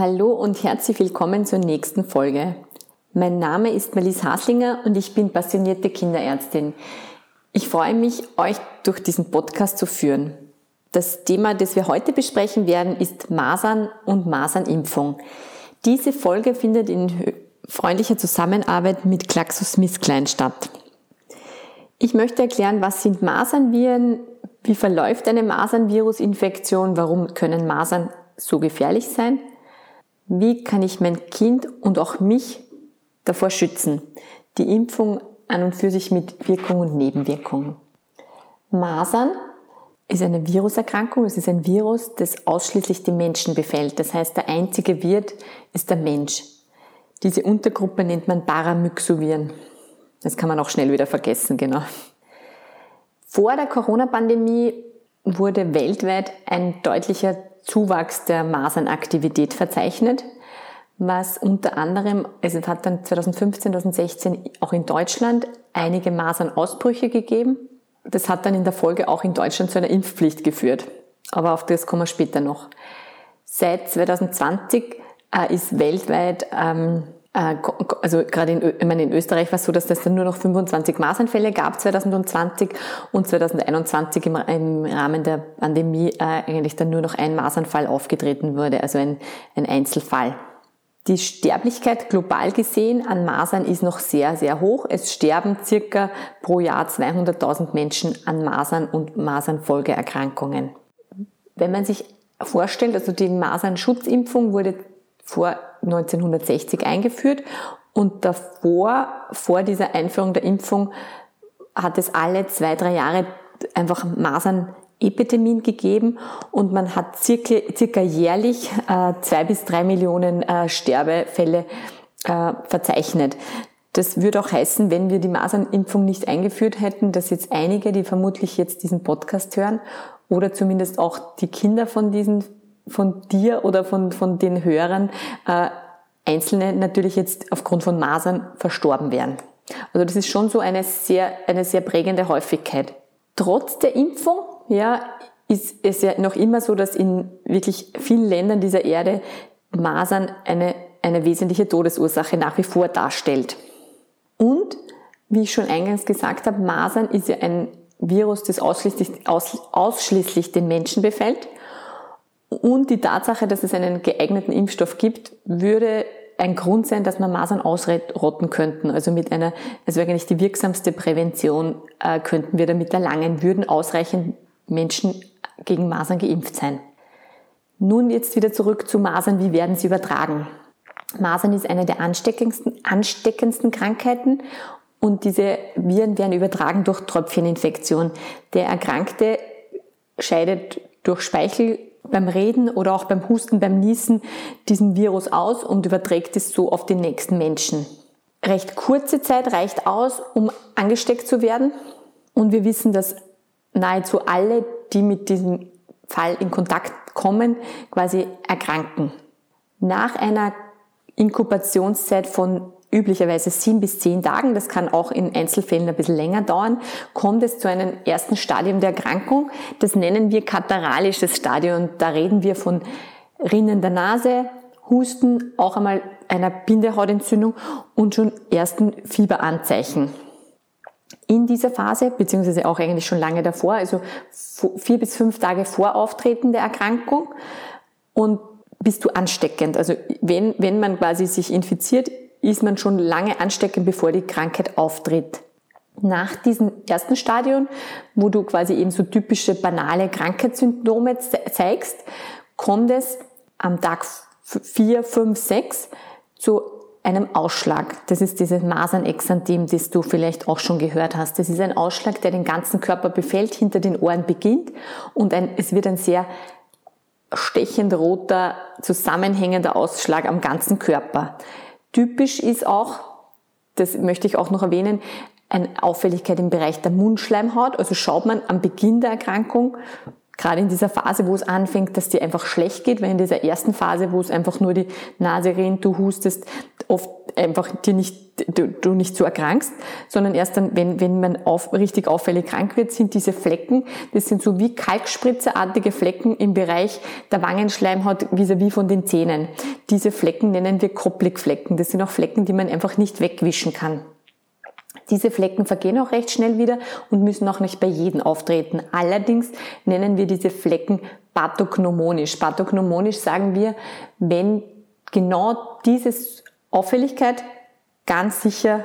Hallo und herzlich willkommen zur nächsten Folge. Mein Name ist Melis Haslinger und ich bin passionierte Kinderärztin. Ich freue mich, euch durch diesen Podcast zu führen. Das Thema, das wir heute besprechen werden, ist Masern und Masernimpfung. Diese Folge findet in freundlicher Zusammenarbeit mit GlaxoSmithKline statt. Ich möchte erklären, was sind Masernviren, wie verläuft eine Masernvirusinfektion, warum können Masern so gefährlich sein wie kann ich mein Kind und auch mich davor schützen? Die Impfung an und für sich mit Wirkung und Nebenwirkungen. Masern ist eine Viruserkrankung. Es ist ein Virus, das ausschließlich die Menschen befällt. Das heißt, der einzige Wirt ist der Mensch. Diese Untergruppe nennt man Paramyxoviren. Das kann man auch schnell wieder vergessen, genau. Vor der Corona-Pandemie wurde weltweit ein deutlicher Zuwachs der Masernaktivität verzeichnet, was unter anderem, also es hat dann 2015, 2016 auch in Deutschland einige Masernausbrüche gegeben. Das hat dann in der Folge auch in Deutschland zu einer Impfpflicht geführt. Aber auf das kommen wir später noch. Seit 2020 äh, ist weltweit ähm, äh, also gerade in, ich meine, in Österreich war es so, dass es dann nur noch 25 Masernfälle gab 2020 und 2021 im, im Rahmen der Pandemie äh, eigentlich dann nur noch ein Masernfall aufgetreten wurde, also ein, ein Einzelfall. Die Sterblichkeit global gesehen an Masern ist noch sehr, sehr hoch. Es sterben circa pro Jahr 200.000 Menschen an Masern und Masernfolgeerkrankungen. Wenn man sich vorstellt, also die Masernschutzimpfung wurde vor 1960 eingeführt und davor, vor dieser Einführung der Impfung, hat es alle zwei, drei Jahre einfach Masern Epidemin gegeben und man hat circa, circa jährlich äh, zwei bis drei Millionen äh, Sterbefälle äh, verzeichnet. Das würde auch heißen, wenn wir die Masernimpfung nicht eingeführt hätten, dass jetzt einige, die vermutlich jetzt diesen Podcast hören oder zumindest auch die Kinder von diesen von dir oder von, von den Hörern äh, Einzelne natürlich jetzt aufgrund von Masern verstorben wären. Also das ist schon so eine sehr, eine sehr prägende Häufigkeit. Trotz der Impfung, ja, ist es ja noch immer so, dass in wirklich vielen Ländern dieser Erde Masern eine, eine wesentliche Todesursache nach wie vor darstellt. Und, wie ich schon eingangs gesagt habe, Masern ist ja ein Virus, das ausschließlich, aus, ausschließlich den Menschen befällt und die Tatsache, dass es einen geeigneten Impfstoff gibt, würde ein Grund sein, dass man Masern ausrotten könnten. Also mit einer, also eigentlich die wirksamste Prävention äh, könnten wir damit erlangen, würden ausreichend Menschen gegen Masern geimpft sein. Nun jetzt wieder zurück zu Masern. Wie werden sie übertragen? Masern ist eine der ansteckendsten, ansteckendsten Krankheiten und diese Viren werden übertragen durch Tröpfcheninfektion. Der Erkrankte scheidet durch Speichel beim Reden oder auch beim Husten, beim Niesen diesen Virus aus und überträgt es so auf den nächsten Menschen. Recht kurze Zeit reicht aus, um angesteckt zu werden. Und wir wissen, dass nahezu alle, die mit diesem Fall in Kontakt kommen, quasi erkranken. Nach einer Inkubationszeit von üblicherweise sieben bis zehn Tagen, das kann auch in Einzelfällen ein bisschen länger dauern, kommt es zu einem ersten Stadium der Erkrankung. Das nennen wir kataralisches Stadium. Da reden wir von Rinnen der Nase, Husten, auch einmal einer Bindehautentzündung und schon ersten Fieberanzeichen. In dieser Phase, beziehungsweise auch eigentlich schon lange davor, also vier bis fünf Tage vor Auftreten der Erkrankung und bist du ansteckend. Also wenn, wenn man quasi sich infiziert, ist man schon lange ansteckend, bevor die Krankheit auftritt. Nach diesem ersten Stadion, wo du quasi eben so typische banale Krankheitssymptome zeigst, kommt es am Tag 4, 5, 6 zu einem Ausschlag. Das ist dieses Masernexanthem, das du vielleicht auch schon gehört hast. Das ist ein Ausschlag, der den ganzen Körper befällt, hinter den Ohren beginnt und ein, es wird ein sehr stechend roter, zusammenhängender Ausschlag am ganzen Körper. Typisch ist auch, das möchte ich auch noch erwähnen, eine Auffälligkeit im Bereich der Mundschleimhaut. Also schaut man am Beginn der Erkrankung gerade in dieser Phase, wo es anfängt, dass dir einfach schlecht geht, weil in dieser ersten Phase, wo es einfach nur die Nase rinnt, du hustest, oft einfach dir nicht, du, du nicht so erkrankst, sondern erst dann, wenn, wenn man auf, richtig auffällig krank wird, sind diese Flecken, das sind so wie Kalkspritzerartige Flecken im Bereich der Wangenschleimhaut vis-à-vis von den Zähnen. Diese Flecken nennen wir Koplikflecken. Das sind auch Flecken, die man einfach nicht wegwischen kann. Diese Flecken vergehen auch recht schnell wieder und müssen auch nicht bei jedem auftreten. Allerdings nennen wir diese Flecken pathognomonisch. Pathognomonisch sagen wir, wenn genau diese Auffälligkeit ganz sicher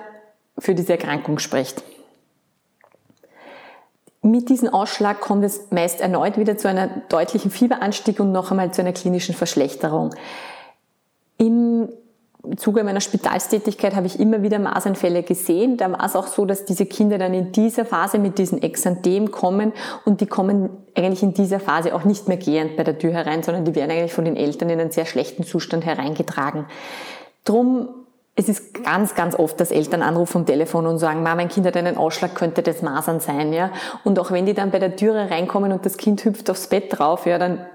für diese Erkrankung spricht. Mit diesem Ausschlag kommt es meist erneut wieder zu einer deutlichen Fieberanstieg und noch einmal zu einer klinischen Verschlechterung. Im Zuge meiner Spitalstätigkeit habe ich immer wieder Masernfälle gesehen. Da war es auch so, dass diese Kinder dann in dieser Phase mit diesem Exanthem kommen und die kommen eigentlich in dieser Phase auch nicht mehr gehend bei der Tür herein, sondern die werden eigentlich von den Eltern in einen sehr schlechten Zustand hereingetragen. Drum es ist ganz, ganz oft, dass Eltern anrufen vom Telefon und sagen, Mama, mein Kind hat einen Ausschlag, könnte das Masern sein, ja. Und auch wenn die dann bei der Türe reinkommen und das Kind hüpft aufs Bett drauf, ja, dann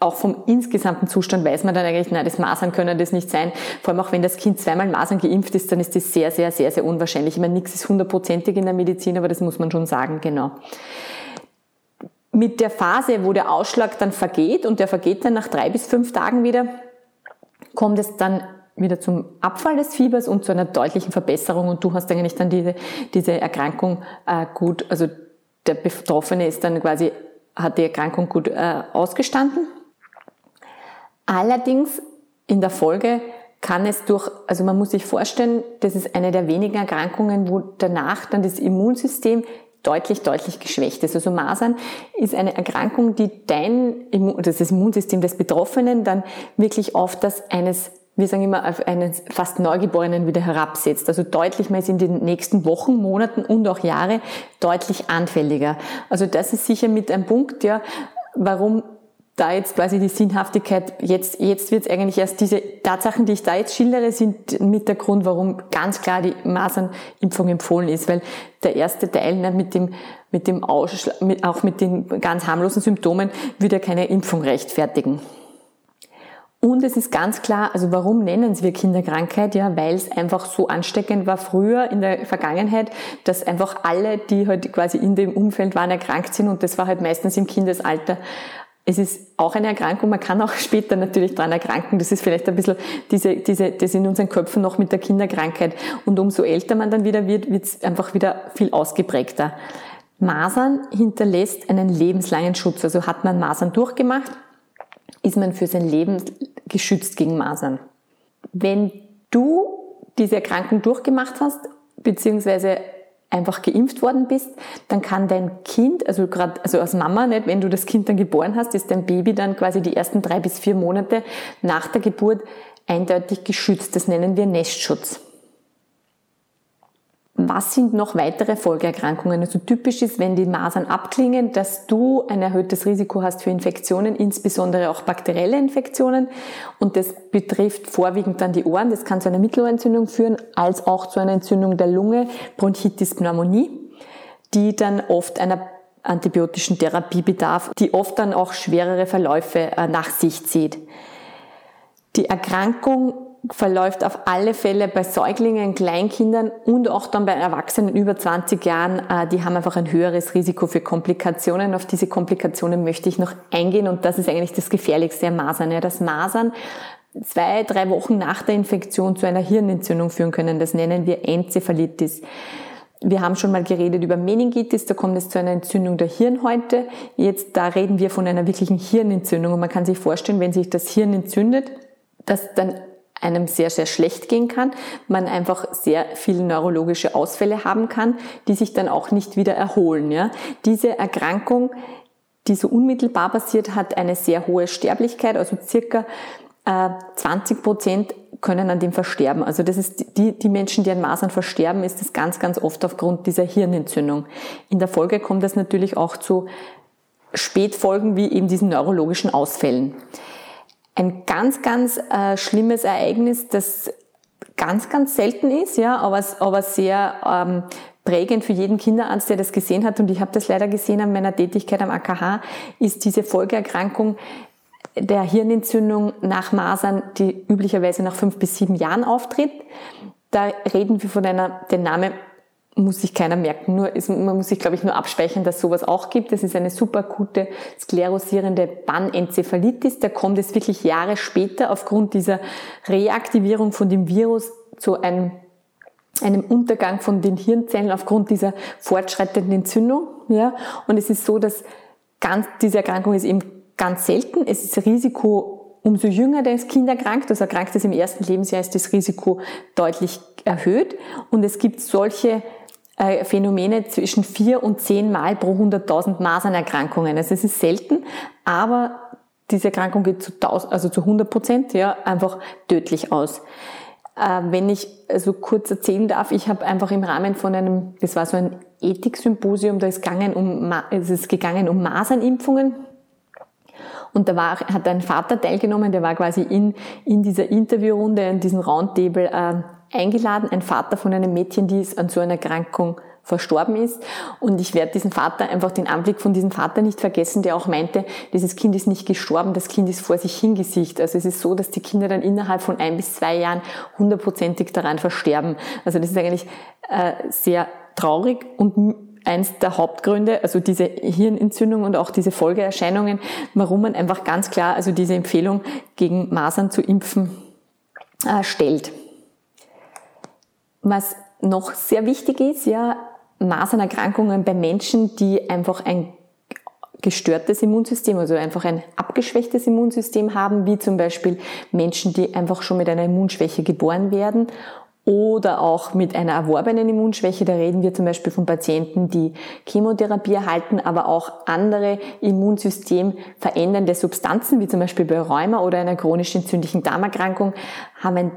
auch vom insgesamten Zustand weiß man dann eigentlich, nein, das Masern können das nicht sein. Vor allem auch wenn das Kind zweimal Masern geimpft ist, dann ist das sehr, sehr, sehr, sehr unwahrscheinlich. Ich meine, nichts ist hundertprozentig in der Medizin, aber das muss man schon sagen, genau. Mit der Phase, wo der Ausschlag dann vergeht und der vergeht dann nach drei bis fünf Tagen wieder, kommt es dann wieder zum Abfall des Fiebers und zu einer deutlichen Verbesserung und du hast eigentlich dann diese, diese Erkrankung äh, gut, also der Betroffene ist dann quasi, hat die Erkrankung gut äh, ausgestanden Allerdings in der Folge kann es durch, also man muss sich vorstellen, das ist eine der wenigen Erkrankungen, wo danach dann das Immunsystem deutlich, deutlich geschwächt ist. Also Masern ist eine Erkrankung, die dein Immun, das, das Immunsystem des Betroffenen dann wirklich auf das eines wir sagen immer, auf einen fast Neugeborenen wieder herabsetzt. Also deutlich mehr in den nächsten Wochen, Monaten und auch Jahre deutlich anfälliger. Also das ist sicher mit ein Punkt, ja, warum da jetzt quasi die Sinnhaftigkeit, jetzt, jetzt wird es eigentlich erst diese Tatsachen, die ich da jetzt schildere, sind mit der Grund, warum ganz klar die Masernimpfung empfohlen ist, weil der erste Teil ne, mit dem, mit dem Ausschlag, mit, auch mit den ganz harmlosen Symptomen, würde ja keine Impfung rechtfertigen. Und es ist ganz klar, also warum nennen wir Kinderkrankheit? Ja, weil es einfach so ansteckend war früher in der Vergangenheit, dass einfach alle, die halt quasi in dem Umfeld waren, erkrankt sind und das war halt meistens im Kindesalter es ist auch eine Erkrankung, man kann auch später natürlich daran erkranken. Das ist vielleicht ein bisschen diese, diese, das in unseren Köpfen noch mit der Kinderkrankheit. Und umso älter man dann wieder wird, wird es einfach wieder viel ausgeprägter. Masern hinterlässt einen lebenslangen Schutz. Also hat man Masern durchgemacht, ist man für sein Leben geschützt gegen Masern. Wenn du diese Erkrankung durchgemacht hast, beziehungsweise einfach geimpft worden bist, dann kann dein Kind, also gerade, also als Mama nicht, wenn du das Kind dann geboren hast, ist dein Baby dann quasi die ersten drei bis vier Monate nach der Geburt eindeutig geschützt. Das nennen wir Nestschutz. Was sind noch weitere Folgeerkrankungen? Also typisch ist, wenn die Masern abklingen, dass du ein erhöhtes Risiko hast für Infektionen, insbesondere auch bakterielle Infektionen. Und das betrifft vorwiegend dann die Ohren. Das kann zu einer Mittelohrentzündung führen, als auch zu einer Entzündung der Lunge, Bronchitis, Pneumonie, die dann oft einer antibiotischen Therapie bedarf, die oft dann auch schwerere Verläufe äh, nach sich zieht. Die Erkrankung verläuft auf alle Fälle bei Säuglingen, Kleinkindern und auch dann bei Erwachsenen über 20 Jahren. Äh, die haben einfach ein höheres Risiko für Komplikationen. Auf diese Komplikationen möchte ich noch eingehen und das ist eigentlich das Gefährlichste am Masern. Ja, das Masern zwei, drei Wochen nach der Infektion zu einer Hirnentzündung führen können. Das nennen wir Enzephalitis. wir haben schon mal geredet über Meningitis, da kommt es zu einer Entzündung der Hirnhäute. Jetzt, da reden wir von einer wirklichen Hirnentzündung. Und man kann sich vorstellen, wenn sich das Hirn entzündet, dass dann einem sehr, sehr schlecht gehen kann, man einfach sehr viele neurologische Ausfälle haben kann, die sich dann auch nicht wieder erholen. Ja. Diese Erkrankung, die so unmittelbar passiert, hat eine sehr hohe Sterblichkeit, also circa 20 äh, Prozent können an dem versterben. Also das ist die, die Menschen, die an Masern versterben, ist das ganz, ganz oft aufgrund dieser Hirnentzündung. In der Folge kommt das natürlich auch zu Spätfolgen wie eben diesen neurologischen Ausfällen. Ein ganz, ganz äh, schlimmes Ereignis, das ganz, ganz selten ist, ja, aber, aber sehr ähm, prägend für jeden Kinderarzt, der das gesehen hat, und ich habe das leider gesehen an meiner Tätigkeit am AKH, ist diese Folgeerkrankung der Hirnentzündung nach Masern, die üblicherweise nach fünf bis sieben Jahren auftritt. Da reden wir von einer, den Name muss sich keiner merken. Nur ist, man muss sich, glaube ich, nur abspeichern, dass sowas auch gibt. Das ist eine super gute sklerosierende Banenzephalitis. Da kommt es wirklich Jahre später aufgrund dieser Reaktivierung von dem Virus zu einem, einem Untergang von den Hirnzellen aufgrund dieser fortschreitenden Entzündung. Ja, und es ist so, dass ganz, diese Erkrankung ist eben ganz selten. Es ist Risiko, umso jünger das Kind erkrankt, also erkrankt es im ersten Lebensjahr, ist das Risiko deutlich erhöht. Und es gibt solche äh, Phänomene zwischen vier und zehn Mal pro 100.000 Masernerkrankungen. Also es ist selten, aber diese Erkrankung geht zu 1000, also zu 100 Prozent, ja, einfach tödlich aus. Äh, wenn ich also kurz erzählen darf, ich habe einfach im Rahmen von einem, das war so ein Ethik-Symposium, da ist, gegangen um, es ist gegangen um Masernimpfungen und da war, hat ein Vater teilgenommen, der war quasi in, in dieser Interviewrunde, in diesem Roundtable äh, eingeladen, ein Vater von einem Mädchen, die an so einer Erkrankung verstorben ist. Und ich werde diesen Vater, einfach den Anblick von diesem Vater nicht vergessen, der auch meinte, dieses Kind ist nicht gestorben, das Kind ist vor sich hingesicht. Also es ist so, dass die Kinder dann innerhalb von ein bis zwei Jahren hundertprozentig daran versterben. Also das ist eigentlich äh, sehr traurig und eins der Hauptgründe, also diese Hirnentzündung und auch diese Folgeerscheinungen, warum man einfach ganz klar also diese Empfehlung gegen Masern zu impfen äh, stellt. Was noch sehr wichtig ist, ja, Masernerkrankungen bei Menschen, die einfach ein gestörtes Immunsystem, also einfach ein abgeschwächtes Immunsystem haben, wie zum Beispiel Menschen, die einfach schon mit einer Immunschwäche geboren werden oder auch mit einer erworbenen Immunschwäche. Da reden wir zum Beispiel von Patienten, die Chemotherapie erhalten, aber auch andere Immunsystem verändernde Substanzen, wie zum Beispiel bei Rheuma oder einer chronisch entzündlichen Darmerkrankung, haben ein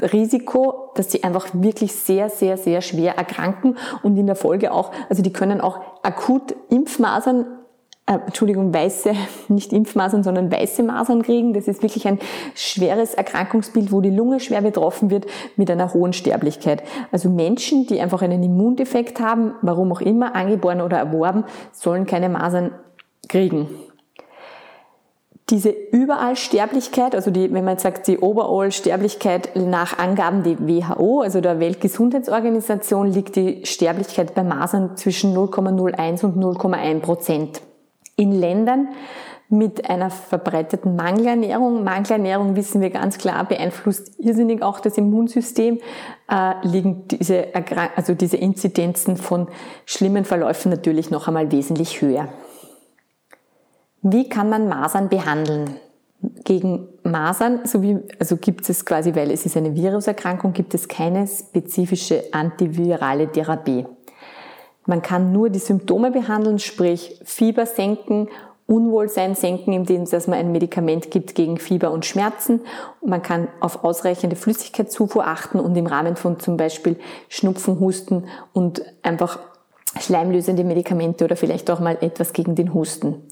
Risiko, dass sie einfach wirklich sehr, sehr, sehr schwer erkranken und in der Folge auch, also die können auch akut Impfmasern äh, Entschuldigung, weiße, nicht Impfmasern, sondern weiße Masern kriegen. Das ist wirklich ein schweres Erkrankungsbild, wo die Lunge schwer betroffen wird mit einer hohen Sterblichkeit. Also Menschen, die einfach einen Immundefekt haben, warum auch immer, angeboren oder erworben, sollen keine Masern kriegen. Diese Überallsterblichkeit, also die, wenn man jetzt sagt, die Overall-Sterblichkeit nach Angaben der WHO, also der Weltgesundheitsorganisation, liegt die Sterblichkeit bei Masern zwischen 0,01 und 0,1 Prozent in Ländern mit einer verbreiteten Mangelernährung. Mangelernährung wissen wir ganz klar beeinflusst irrsinnig auch das Immunsystem. Äh, liegen diese, also diese Inzidenzen von schlimmen Verläufen natürlich noch einmal wesentlich höher. Wie kann man Masern behandeln? Gegen Masern, so wie, also gibt es quasi, weil es ist eine Viruserkrankung, gibt es keine spezifische antivirale Therapie. Man kann nur die Symptome behandeln, sprich Fieber senken, Unwohlsein senken, indem dass man ein Medikament gibt gegen Fieber und Schmerzen. Man kann auf ausreichende Flüssigkeitszufuhr achten und im Rahmen von zum Beispiel Schnupfen, Husten und einfach schleimlösende Medikamente oder vielleicht auch mal etwas gegen den Husten.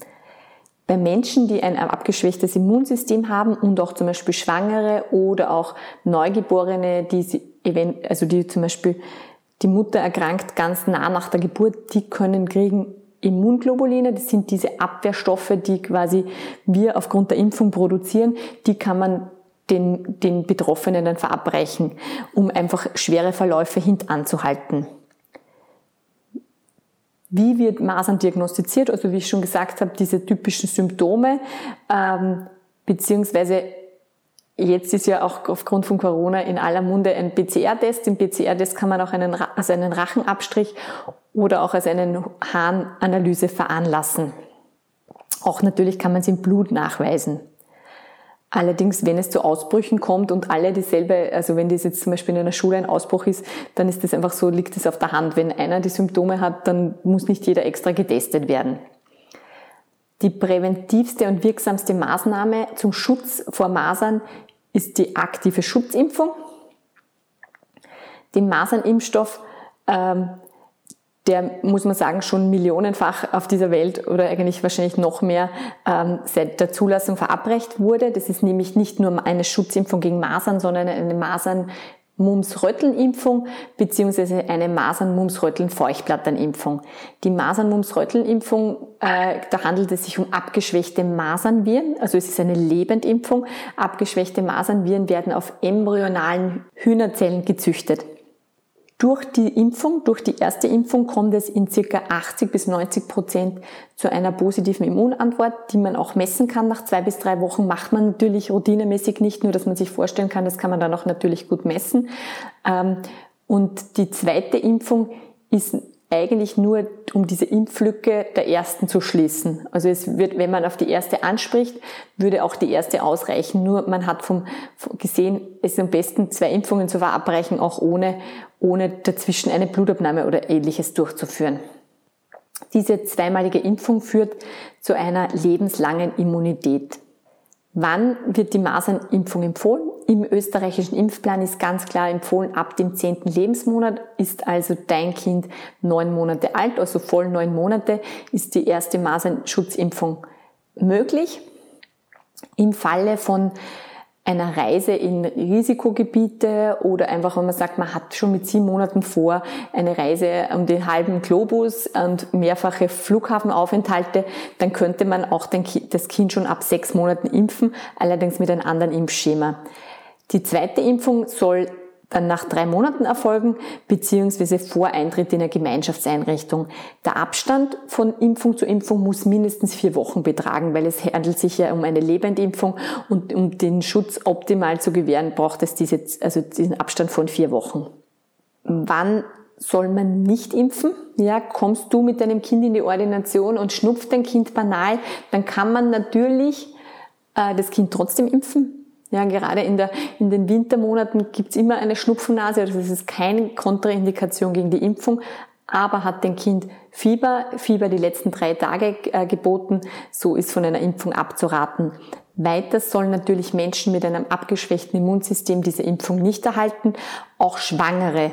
Bei Menschen, die ein abgeschwächtes Immunsystem haben und auch zum Beispiel Schwangere oder auch Neugeborene, die, also die zum Beispiel die Mutter erkrankt ganz nah nach der Geburt, die können kriegen Immunglobuline, das sind diese Abwehrstoffe, die quasi wir aufgrund der Impfung produzieren, die kann man den, den Betroffenen dann verabreichen, um einfach schwere Verläufe hintanzuhalten. Wie wird Masern diagnostiziert? Also wie ich schon gesagt habe, diese typischen Symptome, ähm, beziehungsweise Jetzt ist ja auch aufgrund von Corona in aller Munde ein PCR-Test. Im PCR-Test kann man auch einen, also einen Rachenabstrich oder auch als eine Harnanalyse veranlassen. Auch natürlich kann man es im Blut nachweisen. Allerdings, wenn es zu Ausbrüchen kommt und alle dieselbe, also wenn das jetzt zum Beispiel in einer Schule ein Ausbruch ist, dann ist das einfach so, liegt es auf der Hand. Wenn einer die Symptome hat, dann muss nicht jeder extra getestet werden. Die präventivste und wirksamste Maßnahme zum Schutz vor Masern ist die aktive Schutzimpfung. Den Masernimpfstoff, ähm, der muss man sagen schon millionenfach auf dieser Welt oder eigentlich wahrscheinlich noch mehr ähm, seit der Zulassung verabreicht wurde. Das ist nämlich nicht nur eine Schutzimpfung gegen Masern, sondern eine Masern Mumps-Röteln-Impfung beziehungsweise eine Masern-Mumps-Röteln-Feuchtblatternimpfung. Die Masern-Mumps-Röteln-Impfung, äh, da handelt es sich um abgeschwächte Masernviren, also es ist eine Lebendimpfung. Abgeschwächte Masernviren werden auf embryonalen Hühnerzellen gezüchtet. Durch die Impfung, durch die erste Impfung kommt es in circa 80 bis 90 Prozent zu einer positiven Immunantwort, die man auch messen kann. Nach zwei bis drei Wochen macht man natürlich routinemäßig nicht, nur dass man sich vorstellen kann, das kann man dann auch natürlich gut messen. Ähm, und die zweite Impfung ist eigentlich nur, um diese Impflücke der ersten zu schließen. Also es wird, wenn man auf die erste anspricht, würde auch die erste ausreichen. Nur man hat vom, gesehen, es ist am besten zwei Impfungen zu verabreichen, auch ohne, ohne dazwischen eine Blutabnahme oder ähnliches durchzuführen. Diese zweimalige Impfung führt zu einer lebenslangen Immunität. Wann wird die Masernimpfung empfohlen? Im österreichischen Impfplan ist ganz klar empfohlen, ab dem zehnten Lebensmonat ist also dein Kind neun Monate alt, also voll neun Monate ist die erste Masernschutzimpfung möglich. Im Falle von einer Reise in Risikogebiete oder einfach, wenn man sagt, man hat schon mit sieben Monaten vor eine Reise um den halben Globus und mehrfache Flughafenaufenthalte, dann könnte man auch das Kind schon ab sechs Monaten impfen, allerdings mit einem anderen Impfschema. Die zweite Impfung soll nach drei Monaten erfolgen, beziehungsweise vor Eintritt in eine Gemeinschaftseinrichtung. Der Abstand von Impfung zu Impfung muss mindestens vier Wochen betragen, weil es handelt sich ja um eine Lebendimpfung und um den Schutz optimal zu gewähren, braucht es diese, also diesen Abstand von vier Wochen. Wann soll man nicht impfen? Ja, kommst du mit deinem Kind in die Ordination und schnupft dein Kind banal, dann kann man natürlich äh, das Kind trotzdem impfen ja, gerade in, der, in den Wintermonaten gibt's immer eine Schnupfennase, also das ist keine Kontraindikation gegen die Impfung, aber hat dem Kind Fieber, Fieber die letzten drei Tage äh, geboten, so ist von einer Impfung abzuraten. Weiter sollen natürlich Menschen mit einem abgeschwächten Immunsystem diese Impfung nicht erhalten. Auch Schwangere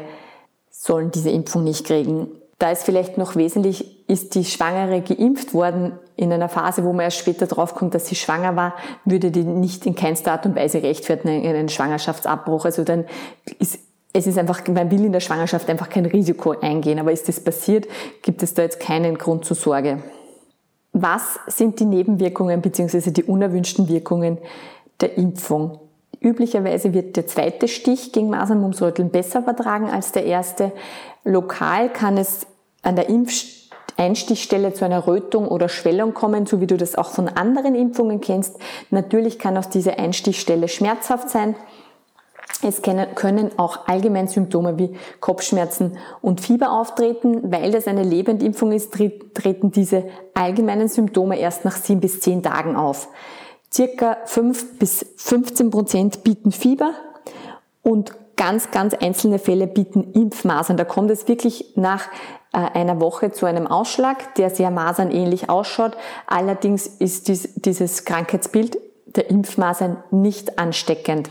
sollen diese Impfung nicht kriegen. Da ist vielleicht noch wesentlich, ist die Schwangere geimpft worden in einer Phase, wo man erst später draufkommt, dass sie schwanger war, würde die nicht in keinster Art und Weise rechtfertigen einen Schwangerschaftsabbruch. Also dann ist es ist einfach, man will in der Schwangerschaft einfach kein Risiko eingehen. Aber ist das passiert, gibt es da jetzt keinen Grund zur Sorge. Was sind die Nebenwirkungen bzw. die unerwünschten Wirkungen der Impfung? Üblicherweise wird der zweite Stich gegen Masern, Mumps, Röteln besser vertragen als der erste. Lokal kann es an der Impfeinstichstelle zu einer Rötung oder Schwellung kommen, so wie du das auch von anderen Impfungen kennst. Natürlich kann auch diese Einstichstelle schmerzhaft sein. Es können auch allgemein Symptome wie Kopfschmerzen und Fieber auftreten. Weil das eine Lebendimpfung ist, treten diese allgemeinen Symptome erst nach sieben bis zehn Tagen auf. Circa fünf bis 15 Prozent bieten Fieber und ganz, ganz einzelne Fälle bieten Impfmasern. Da kommt es wirklich nach einer Woche zu einem Ausschlag, der sehr masernähnlich ausschaut. Allerdings ist dies, dieses Krankheitsbild der Impfmasern nicht ansteckend.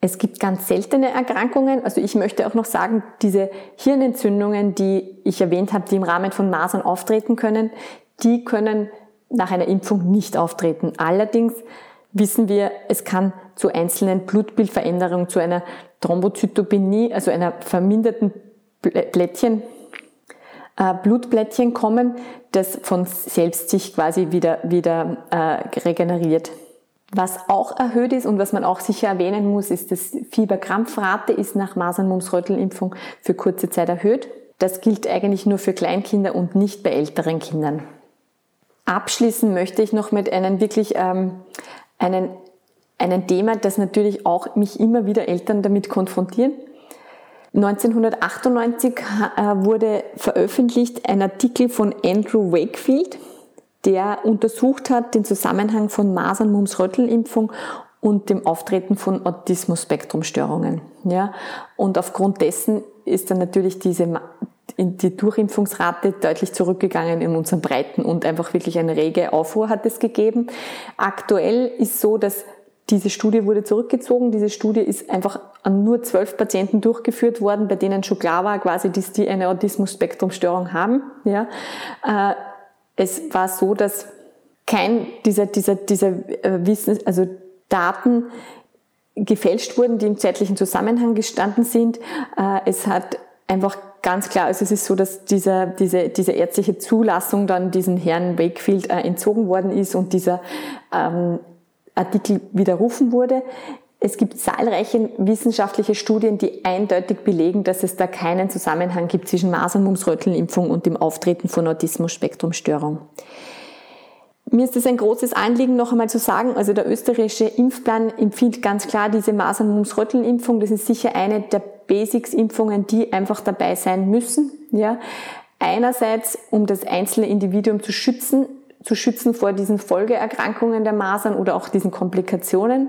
Es gibt ganz seltene Erkrankungen. Also ich möchte auch noch sagen, diese Hirnentzündungen, die ich erwähnt habe, die im Rahmen von Masern auftreten können, die können nach einer Impfung nicht auftreten. Allerdings wissen wir, es kann zu einzelnen Blutbildveränderungen, zu einer Thrombozytopenie, also einer verminderten Blättchen, äh, Blutblättchen kommen, das von selbst sich quasi wieder, wieder äh, regeneriert. Was auch erhöht ist und was man auch sicher erwähnen muss, ist, dass Fieberkrampfrate ist nach Masern-Mumps-Röteln-Impfung für kurze Zeit erhöht. Das gilt eigentlich nur für Kleinkinder und nicht bei älteren Kindern. Abschließen möchte ich noch mit einem wirklich ähm, einen ein Thema, das natürlich auch mich immer wieder Eltern damit konfrontieren. 1998 äh, wurde veröffentlicht ein Artikel von Andrew Wakefield, der untersucht hat den Zusammenhang von Masern, Mumps, Röttelimpfung und dem Auftreten von Autismus-Spektrumstörungen. Ja, und aufgrund dessen ist dann natürlich diese die Durchimpfungsrate deutlich zurückgegangen in unseren Breiten und einfach wirklich eine rege Aufruhr hat es gegeben. Aktuell ist so, dass diese Studie wurde zurückgezogen. Diese Studie ist einfach an nur zwölf Patienten durchgeführt worden, bei denen schon klar war, quasi, dass die eine Autismus-Spektrum-Störung haben. Ja. Äh, es war so, dass kein dieser, dieser, dieser äh, Wissen, also Daten gefälscht wurden, die im zeitlichen Zusammenhang gestanden sind. Äh, es hat einfach ganz klar, also es ist so, dass dieser, diese, diese ärztliche Zulassung dann diesen Herrn Wakefield entzogen worden ist und dieser ähm, Artikel widerrufen wurde. Es gibt zahlreiche wissenschaftliche Studien, die eindeutig belegen, dass es da keinen Zusammenhang gibt zwischen Masern, Mumps, Röttelimpfung und dem Auftreten von Autismus-Spektrum-Störung. Mir ist es ein großes Anliegen, noch einmal zu sagen, also der österreichische Impfplan empfiehlt ganz klar diese Masern, Mumps, Röttelimpfung. Das ist sicher eine der Basics-Impfungen, die einfach dabei sein müssen. Ja. Einerseits, um das einzelne Individuum zu schützen, zu schützen vor diesen Folgeerkrankungen der Masern oder auch diesen Komplikationen.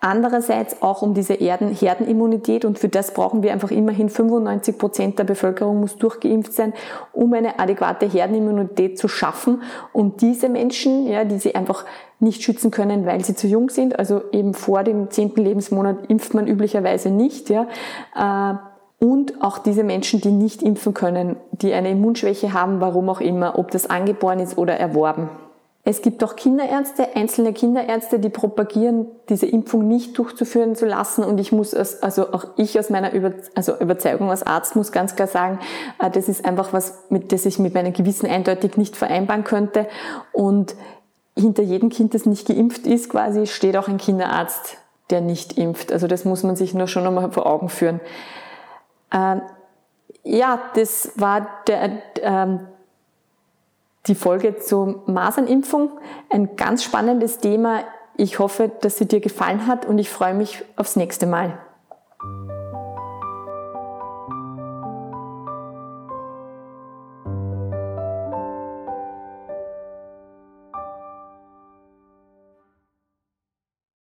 Andererseits auch um diese Erden Herdenimmunität und für das brauchen wir einfach immerhin 95 Prozent der Bevölkerung muss durchgeimpft sein, um eine adäquate Herdenimmunität zu schaffen. Und diese Menschen, ja, die sie einfach nicht schützen können, weil sie zu jung sind, also eben vor dem zehnten Lebensmonat impft man üblicherweise nicht, ja, äh, und auch diese Menschen, die nicht impfen können, die eine Immunschwäche haben, warum auch immer, ob das angeboren ist oder erworben. Es gibt auch Kinderärzte, einzelne Kinderärzte, die propagieren, diese Impfung nicht durchzuführen zu lassen. Und ich muss, also auch ich aus meiner Über, also Überzeugung als Arzt muss ganz klar sagen, äh, das ist einfach was, mit das ich mit meinem Gewissen eindeutig nicht vereinbaren könnte. Und hinter jedem Kind, das nicht geimpft ist, quasi steht auch ein Kinderarzt, der nicht impft. Also das muss man sich nur schon einmal vor Augen führen. Ähm, ja, das war der, ähm, die Folge zur Masernimpfung. Ein ganz spannendes Thema. Ich hoffe, dass sie dir gefallen hat und ich freue mich aufs nächste Mal.